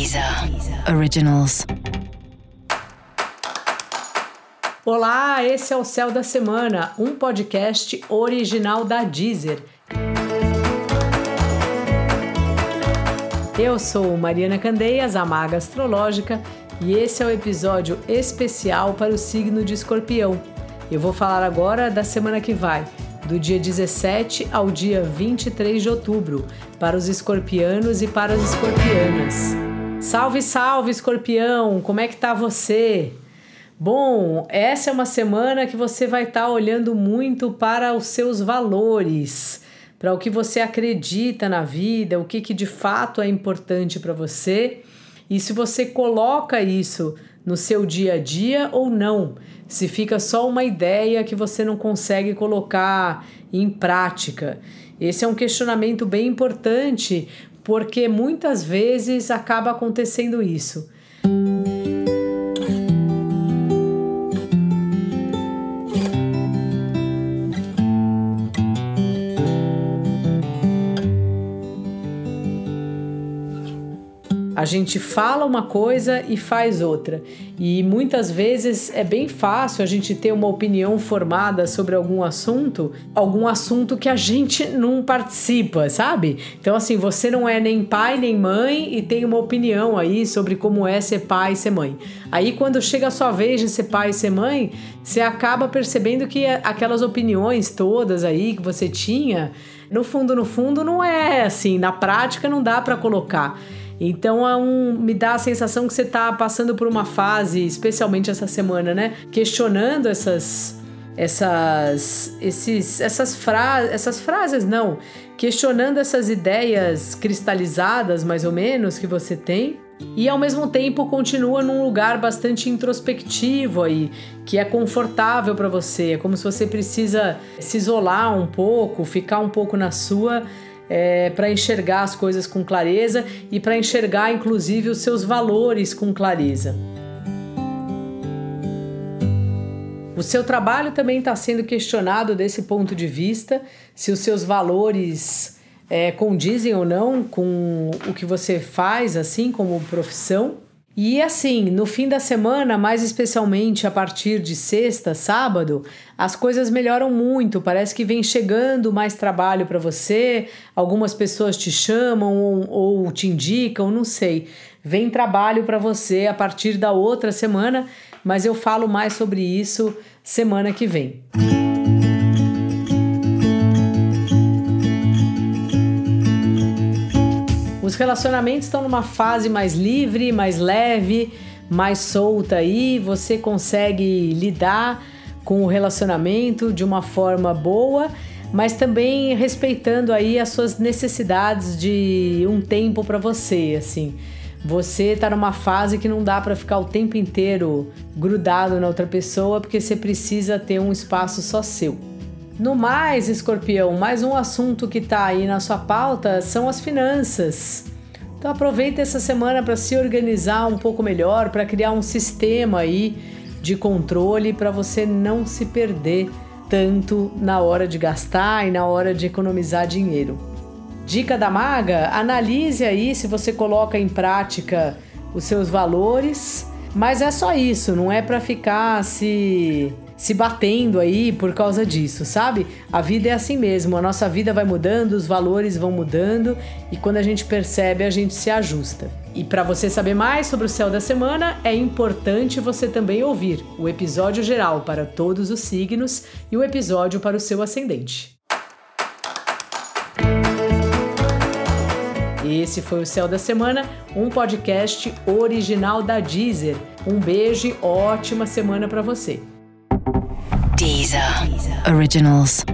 Deezer Originals. Olá, esse é o Céu da Semana, um podcast original da Deezer. Eu sou Mariana Candeias, a maga astrológica, e esse é o episódio especial para o signo de Escorpião. Eu vou falar agora da semana que vai, do dia 17 ao dia 23 de outubro, para os escorpianos e para as escorpianas. Salve, salve, escorpião! Como é que tá você? Bom, essa é uma semana que você vai estar tá olhando muito para os seus valores, para o que você acredita na vida, o que, que de fato é importante para você e se você coloca isso no seu dia a dia ou não se fica só uma ideia que você não consegue colocar em prática. Esse é um questionamento bem importante, porque muitas vezes acaba acontecendo isso. A gente fala uma coisa e faz outra. E muitas vezes é bem fácil a gente ter uma opinião formada sobre algum assunto, algum assunto que a gente não participa, sabe? Então, assim, você não é nem pai nem mãe e tem uma opinião aí sobre como é ser pai e ser mãe. Aí, quando chega a sua vez de ser pai e ser mãe, você acaba percebendo que aquelas opiniões todas aí que você tinha, no fundo, no fundo, não é assim, na prática não dá para colocar. Então é um, me dá a sensação que você está passando por uma fase, especialmente essa semana, né? Questionando essas essas esses essas frases, essas frases não, questionando essas ideias cristalizadas mais ou menos que você tem. E ao mesmo tempo continua num lugar bastante introspectivo aí, que é confortável para você, é como se você precisa se isolar um pouco, ficar um pouco na sua é, para enxergar as coisas com clareza e para enxergar, inclusive, os seus valores com clareza. O seu trabalho também está sendo questionado desse ponto de vista, se os seus valores é, condizem ou não com o que você faz, assim como profissão. E assim, no fim da semana, mais especialmente a partir de sexta, sábado, as coisas melhoram muito. Parece que vem chegando mais trabalho para você. Algumas pessoas te chamam ou, ou te indicam, não sei. Vem trabalho para você a partir da outra semana, mas eu falo mais sobre isso semana que vem. Os relacionamentos estão numa fase mais livre, mais leve, mais solta aí, você consegue lidar com o relacionamento de uma forma boa, mas também respeitando aí as suas necessidades de um tempo para você, assim. Você tá numa fase que não dá para ficar o tempo inteiro grudado na outra pessoa, porque você precisa ter um espaço só seu. No mais, escorpião, mais um assunto que está aí na sua pauta são as finanças. Então aproveita essa semana para se organizar um pouco melhor, para criar um sistema aí de controle para você não se perder tanto na hora de gastar e na hora de economizar dinheiro. Dica da maga: analise aí se você coloca em prática os seus valores, mas é só isso, não é para ficar se se batendo aí por causa disso, sabe? A vida é assim mesmo, a nossa vida vai mudando, os valores vão mudando e quando a gente percebe, a gente se ajusta. E para você saber mais sobre o céu da semana, é importante você também ouvir o episódio geral para todos os signos e o episódio para o seu ascendente. Esse foi o Céu da Semana, um podcast original da Deezer. Um beijo e ótima semana para você. Deezer. Originals.